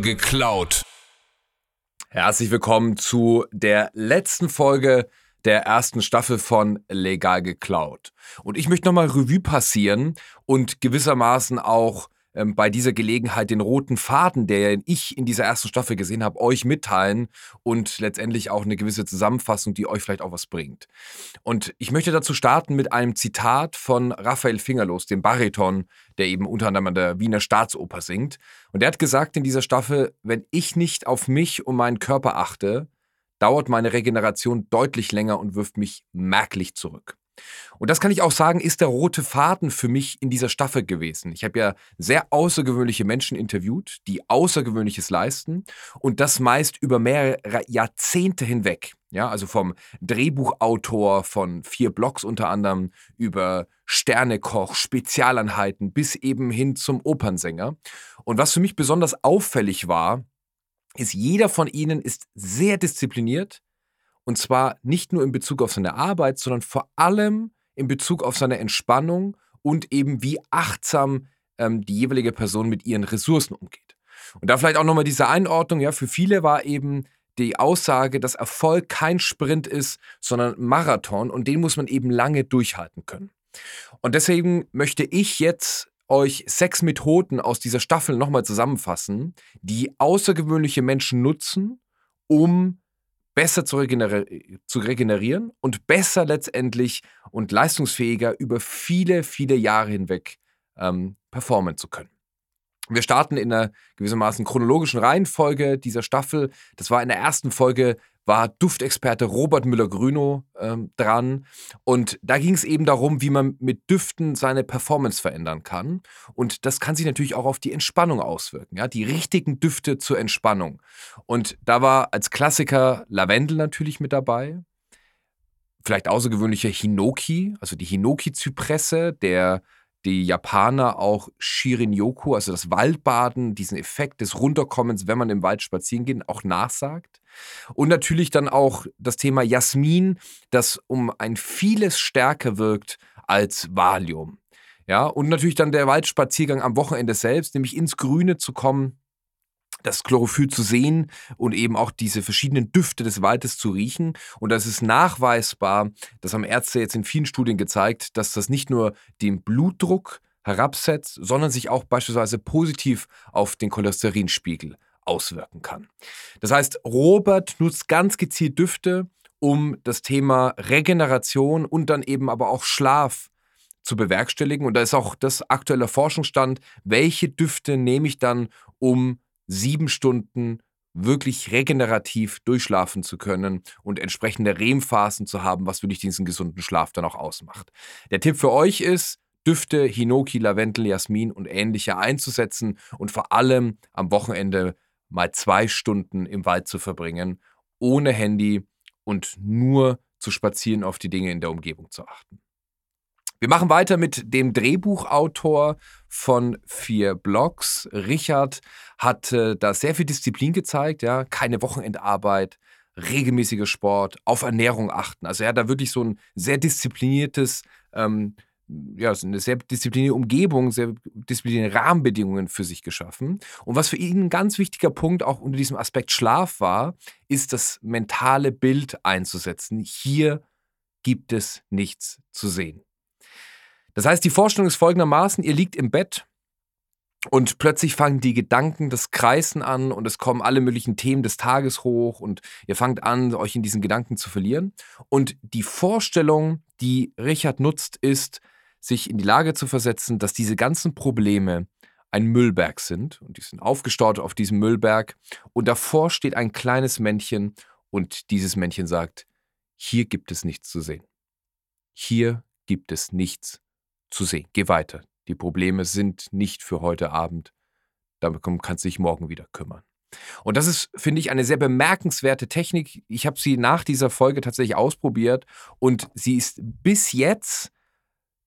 Geklaut. Herzlich willkommen zu der letzten Folge der ersten Staffel von Legal geklaut. Und ich möchte nochmal Revue passieren und gewissermaßen auch ähm, bei dieser Gelegenheit den roten Faden, der ich in dieser ersten Staffel gesehen habe, euch mitteilen und letztendlich auch eine gewisse Zusammenfassung, die euch vielleicht auch was bringt. Und ich möchte dazu starten mit einem Zitat von Raphael Fingerlos, dem Bariton, der eben unter anderem an der Wiener Staatsoper singt. Und der hat gesagt in dieser Staffel, wenn ich nicht auf mich und meinen Körper achte, dauert meine Regeneration deutlich länger und wirft mich merklich zurück. Und das kann ich auch sagen, ist der rote Faden für mich in dieser Staffel gewesen. Ich habe ja sehr außergewöhnliche Menschen interviewt, die Außergewöhnliches leisten und das meist über mehrere Jahrzehnte hinweg. Ja, also vom Drehbuchautor von vier Blogs unter anderem über Sternekoch, Spezialeinheiten bis eben hin zum Opernsänger. Und was für mich besonders auffällig war, ist, jeder von ihnen ist sehr diszipliniert, und zwar nicht nur in Bezug auf seine Arbeit, sondern vor allem in Bezug auf seine Entspannung und eben wie achtsam ähm, die jeweilige Person mit ihren Ressourcen umgeht. Und da vielleicht auch nochmal diese Einordnung, ja, für viele war eben die Aussage, dass Erfolg kein Sprint ist, sondern Marathon und den muss man eben lange durchhalten können. Und deswegen möchte ich jetzt euch sechs Methoden aus dieser Staffel nochmal zusammenfassen, die außergewöhnliche Menschen nutzen, um besser zu, regeneri zu regenerieren und besser letztendlich und leistungsfähiger über viele, viele Jahre hinweg ähm, performen zu können. Wir starten in einer gewissermaßen chronologischen Reihenfolge dieser Staffel. Das war in der ersten Folge war Duftexperte Robert Müller-Grünow ähm, dran. Und da ging es eben darum, wie man mit Düften seine Performance verändern kann. Und das kann sich natürlich auch auf die Entspannung auswirken. Ja? Die richtigen Düfte zur Entspannung. Und da war als Klassiker Lavendel natürlich mit dabei. Vielleicht außergewöhnlicher Hinoki, also die Hinoki-Zypresse, der die Japaner auch Shirin-Yoku, also das Waldbaden, diesen Effekt des Runterkommens, wenn man im Wald spazieren geht, auch nachsagt. Und natürlich dann auch das Thema Jasmin, das um ein vieles stärker wirkt als Valium. Ja, und natürlich dann der Waldspaziergang am Wochenende selbst, nämlich ins Grüne zu kommen, das Chlorophyll zu sehen und eben auch diese verschiedenen Düfte des Waldes zu riechen. Und das ist nachweisbar, das haben Ärzte jetzt in vielen Studien gezeigt, dass das nicht nur den Blutdruck herabsetzt, sondern sich auch beispielsweise positiv auf den Cholesterinspiegel auswirken kann. Das heißt, Robert nutzt ganz gezielt Düfte, um das Thema Regeneration und dann eben aber auch Schlaf zu bewerkstelligen. Und da ist auch das aktuelle Forschungsstand, welche Düfte nehme ich dann, um sieben Stunden wirklich regenerativ durchschlafen zu können und entsprechende REM-Phasen zu haben, was wirklich diesen gesunden Schlaf dann auch ausmacht. Der Tipp für euch ist, Düfte, Hinoki, Lavendel, Jasmin und ähnliche einzusetzen und vor allem am Wochenende mal zwei Stunden im Wald zu verbringen, ohne Handy und nur zu spazieren auf die Dinge in der Umgebung zu achten. Wir machen weiter mit dem Drehbuchautor von vier Blogs. Richard hat äh, da sehr viel Disziplin gezeigt, ja, keine Wochenendarbeit, regelmäßiger Sport, auf Ernährung achten. Also er hat da wirklich so ein sehr diszipliniertes, ähm, ja, eine sehr disziplinierte Umgebung, sehr disziplinierte Rahmenbedingungen für sich geschaffen. Und was für ihn ein ganz wichtiger Punkt auch unter diesem Aspekt Schlaf war, ist das mentale Bild einzusetzen. Hier gibt es nichts zu sehen. Das heißt, die Vorstellung ist folgendermaßen, ihr liegt im Bett und plötzlich fangen die Gedanken das Kreisen an und es kommen alle möglichen Themen des Tages hoch und ihr fangt an, euch in diesen Gedanken zu verlieren. Und die Vorstellung, die Richard nutzt, ist, sich in die Lage zu versetzen, dass diese ganzen Probleme ein Müllberg sind und die sind aufgestaut auf diesem Müllberg und davor steht ein kleines Männchen und dieses Männchen sagt, hier gibt es nichts zu sehen. Hier gibt es nichts zu sehen. Geh weiter. Die Probleme sind nicht für heute Abend. Darum kannst du dich morgen wieder kümmern. Und das ist, finde ich, eine sehr bemerkenswerte Technik. Ich habe sie nach dieser Folge tatsächlich ausprobiert und sie ist bis jetzt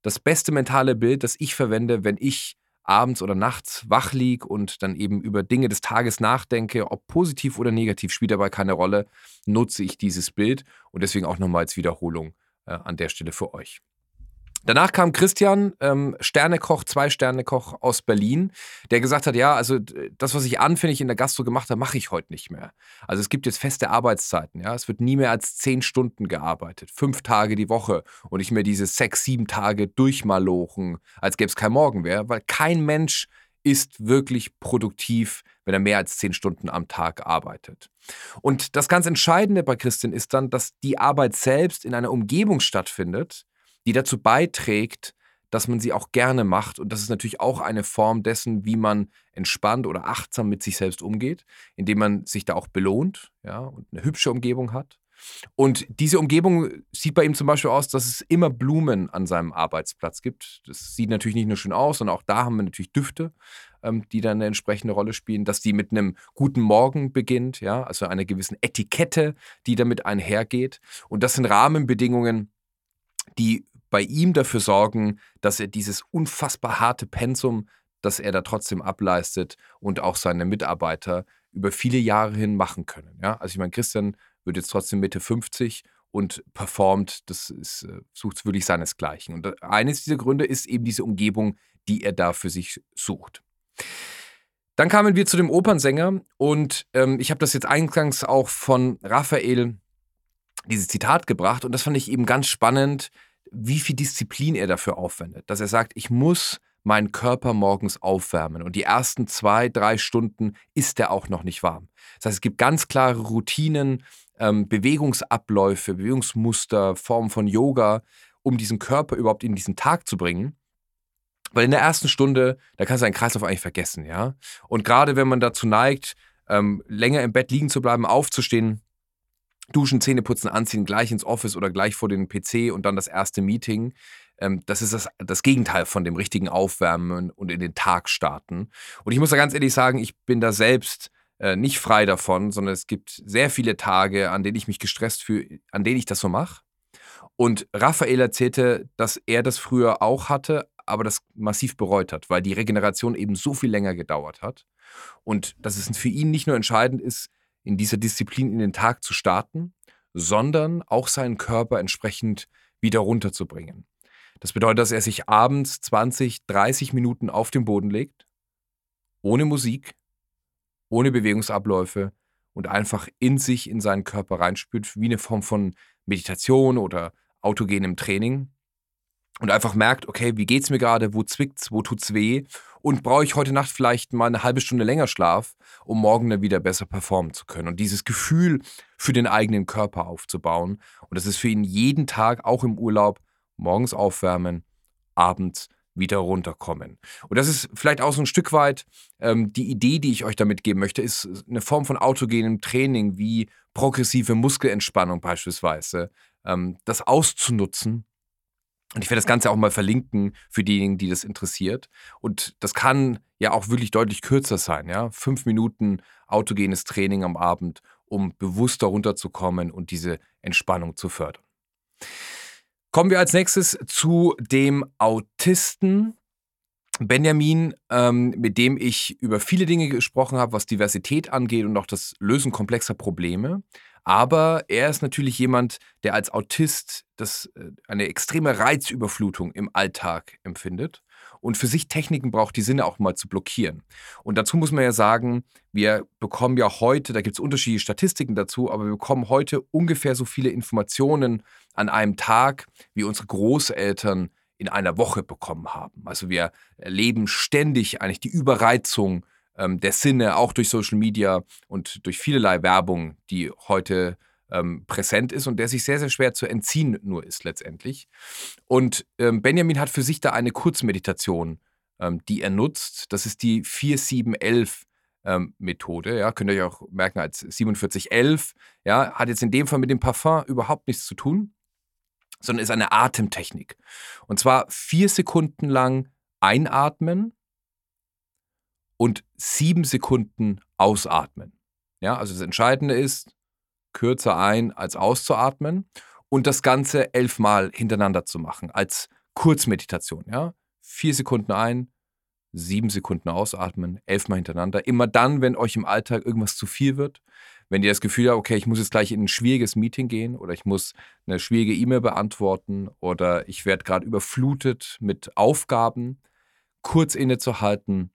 das beste mentale Bild, das ich verwende, wenn ich abends oder nachts wach liege und dann eben über Dinge des Tages nachdenke, ob positiv oder negativ, spielt dabei keine Rolle, nutze ich dieses Bild und deswegen auch nochmal als Wiederholung äh, an der Stelle für euch. Danach kam Christian, ähm, Sternekoch, zwei Sternekoch aus Berlin, der gesagt hat, ja, also das, was ich anfänglich in der Gastro gemacht habe, mache ich heute nicht mehr. Also es gibt jetzt feste Arbeitszeiten, ja. Es wird nie mehr als zehn Stunden gearbeitet, fünf Tage die Woche und nicht mehr diese sechs, sieben Tage durchmalochen, als gäbe es kein Morgen mehr, weil kein Mensch ist wirklich produktiv, wenn er mehr als zehn Stunden am Tag arbeitet. Und das ganz Entscheidende bei Christian ist dann, dass die Arbeit selbst in einer Umgebung stattfindet, die dazu beiträgt, dass man sie auch gerne macht. Und das ist natürlich auch eine Form dessen, wie man entspannt oder achtsam mit sich selbst umgeht, indem man sich da auch belohnt ja, und eine hübsche Umgebung hat. Und diese Umgebung sieht bei ihm zum Beispiel aus, dass es immer Blumen an seinem Arbeitsplatz gibt. Das sieht natürlich nicht nur schön aus, sondern auch da haben wir natürlich Düfte, ähm, die dann eine entsprechende Rolle spielen. Dass die mit einem guten Morgen beginnt, ja, also einer gewissen Etikette, die damit einhergeht. Und das sind Rahmenbedingungen, die bei ihm dafür sorgen, dass er dieses unfassbar harte Pensum, das er da trotzdem ableistet und auch seine Mitarbeiter über viele Jahre hin machen können. Ja? Also ich meine, Christian wird jetzt trotzdem Mitte 50 und performt, das ist, äh, sucht wirklich seinesgleichen. Und äh, eines dieser Gründe ist eben diese Umgebung, die er da für sich sucht. Dann kamen wir zu dem Opernsänger und ähm, ich habe das jetzt eingangs auch von Raphael dieses Zitat gebracht und das fand ich eben ganz spannend, wie viel Disziplin er dafür aufwendet. Dass er sagt, ich muss meinen Körper morgens aufwärmen und die ersten zwei, drei Stunden ist er auch noch nicht warm. Das heißt, es gibt ganz klare Routinen, ähm, Bewegungsabläufe, Bewegungsmuster, Formen von Yoga, um diesen Körper überhaupt in diesen Tag zu bringen. Weil in der ersten Stunde, da kannst du einen Kreislauf eigentlich vergessen, ja. Und gerade wenn man dazu neigt, ähm, länger im Bett liegen zu bleiben, aufzustehen, Duschen, Zähne putzen, anziehen, gleich ins Office oder gleich vor den PC und dann das erste Meeting. Ähm, das ist das, das Gegenteil von dem richtigen Aufwärmen und in den Tag starten. Und ich muss da ganz ehrlich sagen, ich bin da selbst äh, nicht frei davon, sondern es gibt sehr viele Tage, an denen ich mich gestresst fühle, an denen ich das so mache. Und Raphael erzählte, dass er das früher auch hatte, aber das massiv bereut hat, weil die Regeneration eben so viel länger gedauert hat. Und dass es für ihn nicht nur entscheidend ist, in dieser Disziplin in den Tag zu starten, sondern auch seinen Körper entsprechend wieder runterzubringen. Das bedeutet, dass er sich abends 20, 30 Minuten auf den Boden legt, ohne Musik, ohne Bewegungsabläufe und einfach in sich, in seinen Körper reinspürt, wie eine Form von Meditation oder autogenem Training und einfach merkt, okay, wie geht's mir gerade, wo zwickt's, wo tut's weh? Und brauche ich heute Nacht vielleicht mal eine halbe Stunde länger Schlaf, um morgen dann wieder besser performen zu können? Und dieses Gefühl für den eigenen Körper aufzubauen. Und das ist für ihn jeden Tag, auch im Urlaub, morgens aufwärmen, abends wieder runterkommen. Und das ist vielleicht auch so ein Stück weit ähm, die Idee, die ich euch damit geben möchte, ist eine Form von autogenem Training wie progressive Muskelentspannung beispielsweise, ähm, das auszunutzen und ich werde das Ganze auch mal verlinken für diejenigen, die das interessiert. Und das kann ja auch wirklich deutlich kürzer sein, ja. Fünf Minuten autogenes Training am Abend, um bewusster runterzukommen und diese Entspannung zu fördern. Kommen wir als nächstes zu dem Autisten Benjamin, ähm, mit dem ich über viele Dinge gesprochen habe, was Diversität angeht und auch das Lösen komplexer Probleme. Aber er ist natürlich jemand, der als Autist das, äh, eine extreme Reizüberflutung im Alltag empfindet und für sich Techniken braucht, die Sinne auch mal zu blockieren. Und dazu muss man ja sagen, wir bekommen ja heute, da gibt es unterschiedliche Statistiken dazu, aber wir bekommen heute ungefähr so viele Informationen an einem Tag, wie unsere Großeltern in einer Woche bekommen haben. Also wir erleben ständig eigentlich die Überreizung ähm, der Sinne, auch durch Social Media und durch vielerlei Werbung, die heute ähm, präsent ist und der sich sehr, sehr schwer zu entziehen nur ist letztendlich. Und ähm, Benjamin hat für sich da eine Kurzmeditation, ähm, die er nutzt. Das ist die 4711 ähm, Methode, ja, könnt ihr euch auch merken als 4711, ja, hat jetzt in dem Fall mit dem Parfum überhaupt nichts zu tun, sondern ist eine Atemtechnik. Und zwar vier Sekunden lang einatmen, und sieben Sekunden ausatmen. Ja, also das Entscheidende ist, kürzer ein als auszuatmen und das Ganze elfmal hintereinander zu machen als Kurzmeditation. Ja, vier Sekunden ein, sieben Sekunden ausatmen, elfmal hintereinander. Immer dann, wenn euch im Alltag irgendwas zu viel wird, wenn ihr das Gefühl habt, okay, ich muss jetzt gleich in ein schwieriges Meeting gehen oder ich muss eine schwierige E-Mail beantworten oder ich werde gerade überflutet mit Aufgaben, kurz innezuhalten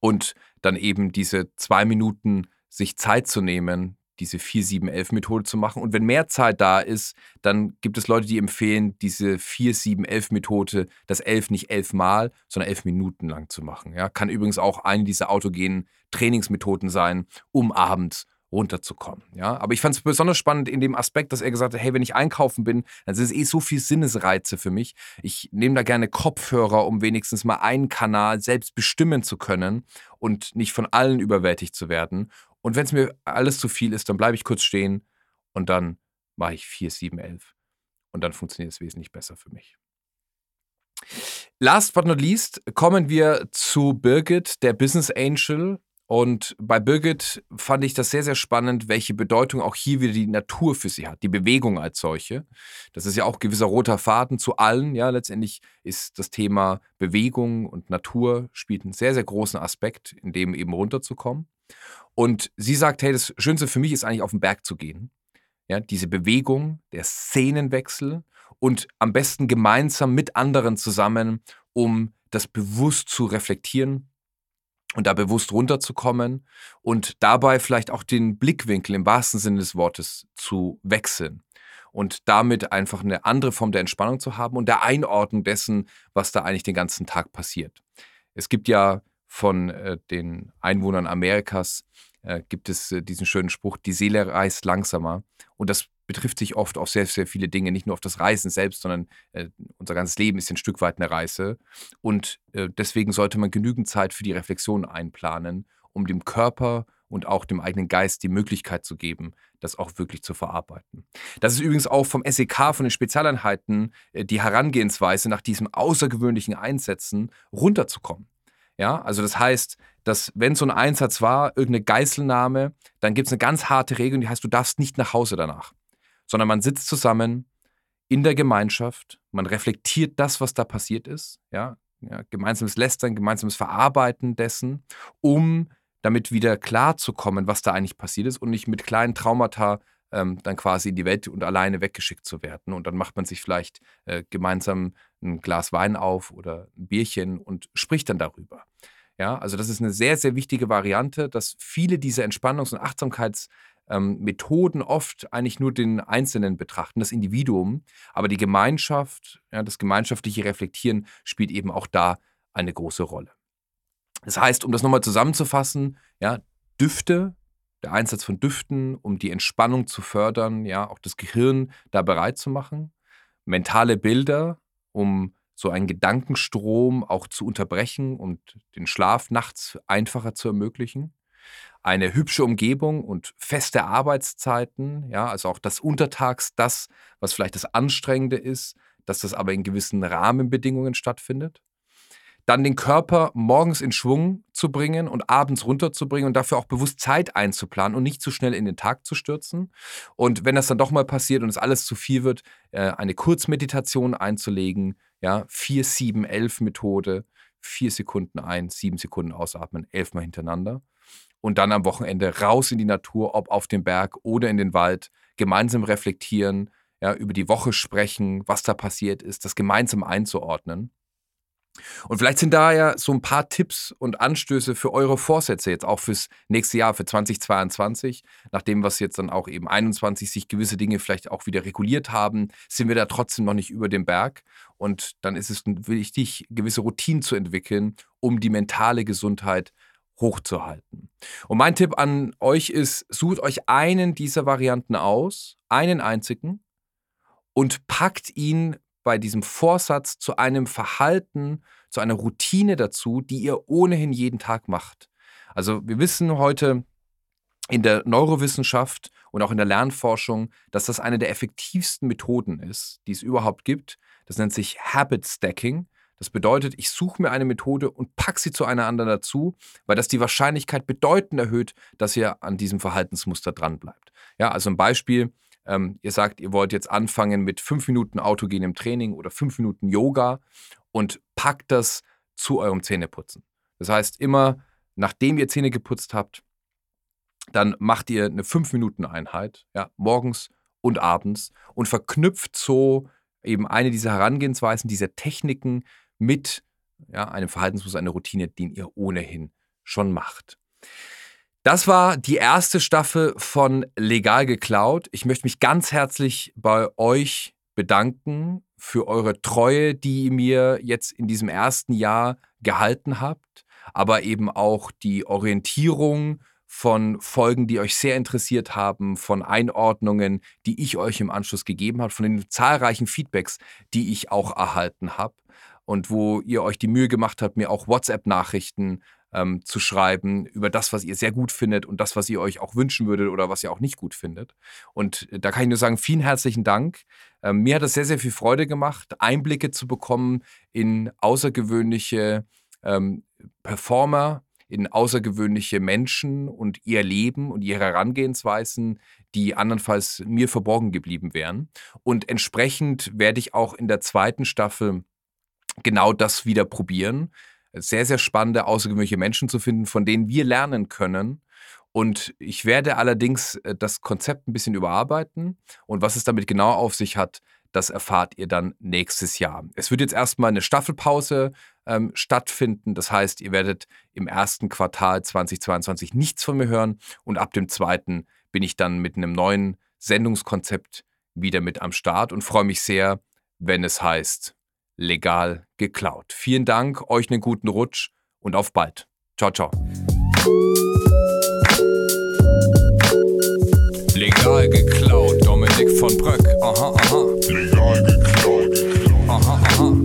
und dann eben diese zwei Minuten sich Zeit zu nehmen, diese 4-7-11-Methode zu machen. Und wenn mehr Zeit da ist, dann gibt es Leute, die empfehlen, diese 4-7-11-Methode, das 11 nicht 11 Mal, sondern 11 Minuten lang zu machen. Ja, kann übrigens auch eine dieser autogenen Trainingsmethoden sein, um abends runterzukommen. Ja, aber ich fand es besonders spannend in dem Aspekt, dass er gesagt hat, hey, wenn ich einkaufen bin, dann sind es eh so viele Sinnesreize für mich. Ich nehme da gerne Kopfhörer, um wenigstens mal einen Kanal selbst bestimmen zu können und nicht von allen überwältigt zu werden. Und wenn es mir alles zu viel ist, dann bleibe ich kurz stehen und dann mache ich 4, 7, 11. Und dann funktioniert es wesentlich besser für mich. Last but not least kommen wir zu Birgit, der Business Angel. Und bei Birgit fand ich das sehr, sehr spannend, welche Bedeutung auch hier wieder die Natur für sie hat, die Bewegung als solche. Das ist ja auch gewisser roter Faden zu allen. Ja, letztendlich ist das Thema Bewegung und Natur spielt einen sehr, sehr großen Aspekt, in dem eben runterzukommen. Und sie sagt, hey, das Schönste für mich ist eigentlich auf den Berg zu gehen. Ja, diese Bewegung, der Szenenwechsel und am besten gemeinsam mit anderen zusammen, um das bewusst zu reflektieren und da bewusst runterzukommen und dabei vielleicht auch den Blickwinkel im wahrsten Sinne des Wortes zu wechseln und damit einfach eine andere Form der Entspannung zu haben und der Einordnung dessen, was da eigentlich den ganzen Tag passiert. Es gibt ja von äh, den Einwohnern Amerikas äh, gibt es äh, diesen schönen Spruch, die Seele reist langsamer. Und das betrifft sich oft auf sehr, sehr viele Dinge, nicht nur auf das Reisen selbst, sondern äh, unser ganzes Leben ist ein Stück weit eine Reise. Und äh, deswegen sollte man genügend Zeit für die Reflexion einplanen, um dem Körper und auch dem eigenen Geist die Möglichkeit zu geben, das auch wirklich zu verarbeiten. Das ist übrigens auch vom SEK, von den Spezialeinheiten, äh, die Herangehensweise nach diesem außergewöhnlichen Einsetzen runterzukommen. Ja, also das heißt, dass wenn so ein Einsatz war, irgendeine Geiselnahme, dann gibt es eine ganz harte Regel, die heißt, du darfst nicht nach Hause danach, sondern man sitzt zusammen in der Gemeinschaft, man reflektiert das, was da passiert ist, ja, ja gemeinsames Lästern, gemeinsames Verarbeiten dessen, um damit wieder klarzukommen, was da eigentlich passiert ist und nicht mit kleinen Traumata ähm, dann quasi in die Welt und alleine weggeschickt zu werden. Und dann macht man sich vielleicht äh, gemeinsam ein Glas Wein auf oder ein Bierchen und spricht dann darüber. Ja, also das ist eine sehr, sehr wichtige Variante, dass viele dieser Entspannungs- und Achtsamkeitsmethoden ähm, oft eigentlich nur den Einzelnen betrachten, das Individuum, aber die Gemeinschaft, ja, das gemeinschaftliche Reflektieren spielt eben auch da eine große Rolle. Das heißt, um das nochmal zusammenzufassen, ja, Düfte der Einsatz von Düften, um die Entspannung zu fördern, ja, auch das Gehirn da bereit zu machen. Mentale Bilder, um so einen Gedankenstrom auch zu unterbrechen und den Schlaf nachts einfacher zu ermöglichen. Eine hübsche Umgebung und feste Arbeitszeiten, ja, also auch das Untertags, das, was vielleicht das Anstrengende ist, dass das aber in gewissen Rahmenbedingungen stattfindet dann den Körper morgens in Schwung zu bringen und abends runterzubringen und dafür auch bewusst Zeit einzuplanen und nicht zu schnell in den Tag zu stürzen. Und wenn das dann doch mal passiert und es alles zu viel wird, äh, eine Kurzmeditation einzulegen, ja, 4, 7, 11 Methode, 4 Sekunden ein, 7 Sekunden ausatmen, 11 Mal hintereinander. Und dann am Wochenende raus in die Natur, ob auf dem Berg oder in den Wald, gemeinsam reflektieren, ja, über die Woche sprechen, was da passiert ist, das gemeinsam einzuordnen. Und vielleicht sind da ja so ein paar Tipps und Anstöße für eure Vorsätze jetzt auch fürs nächste Jahr, für 2022. Nachdem was jetzt dann auch eben 21 sich gewisse Dinge vielleicht auch wieder reguliert haben, sind wir da trotzdem noch nicht über dem Berg. Und dann ist es wichtig, gewisse Routinen zu entwickeln, um die mentale Gesundheit hochzuhalten. Und mein Tipp an euch ist, sucht euch einen dieser Varianten aus, einen einzigen, und packt ihn bei diesem Vorsatz zu einem Verhalten, zu einer Routine dazu, die ihr ohnehin jeden Tag macht. Also wir wissen heute in der Neurowissenschaft und auch in der Lernforschung, dass das eine der effektivsten Methoden ist, die es überhaupt gibt. Das nennt sich Habit Stacking. Das bedeutet, ich suche mir eine Methode und packe sie zu einer anderen dazu, weil das die Wahrscheinlichkeit bedeutend erhöht, dass ihr an diesem Verhaltensmuster dranbleibt. Ja, also ein Beispiel, ähm, ihr sagt, ihr wollt jetzt anfangen mit fünf Minuten autogenem Training oder fünf Minuten Yoga und packt das zu eurem Zähneputzen. Das heißt, immer nachdem ihr Zähne geputzt habt, dann macht ihr eine 5-Minuten-Einheit, ja, morgens und abends und verknüpft so eben eine dieser Herangehensweisen, dieser Techniken mit ja, einem Verhaltensmuster, einer Routine, den ihr ohnehin schon macht. Das war die erste Staffel von Legal geklaut. Ich möchte mich ganz herzlich bei euch bedanken für eure Treue, die ihr mir jetzt in diesem ersten Jahr gehalten habt, aber eben auch die Orientierung von Folgen, die euch sehr interessiert haben, von Einordnungen, die ich euch im Anschluss gegeben habe, von den zahlreichen Feedbacks, die ich auch erhalten habe und wo ihr euch die Mühe gemacht habt, mir auch WhatsApp-Nachrichten ähm, zu schreiben über das, was ihr sehr gut findet und das, was ihr euch auch wünschen würdet oder was ihr auch nicht gut findet. Und äh, da kann ich nur sagen, vielen herzlichen Dank. Ähm, mir hat es sehr, sehr viel Freude gemacht, Einblicke zu bekommen in außergewöhnliche ähm, Performer, in außergewöhnliche Menschen und ihr Leben und ihre Herangehensweisen, die andernfalls mir verborgen geblieben wären. Und entsprechend werde ich auch in der zweiten Staffel genau das wieder probieren sehr, sehr spannende, außergewöhnliche Menschen zu finden, von denen wir lernen können. Und ich werde allerdings äh, das Konzept ein bisschen überarbeiten. Und was es damit genau auf sich hat, das erfahrt ihr dann nächstes Jahr. Es wird jetzt erstmal eine Staffelpause ähm, stattfinden. Das heißt, ihr werdet im ersten Quartal 2022 nichts von mir hören. Und ab dem zweiten bin ich dann mit einem neuen Sendungskonzept wieder mit am Start und freue mich sehr, wenn es heißt legal geklaut. Vielen Dank, euch einen guten Rutsch und auf bald. Ciao, ciao. Legal geklaut, Dominik von Bröck. Aha, aha. Legal geklaut. Aha, aha.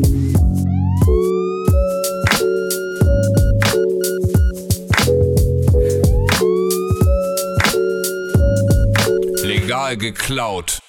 Legal geklaut.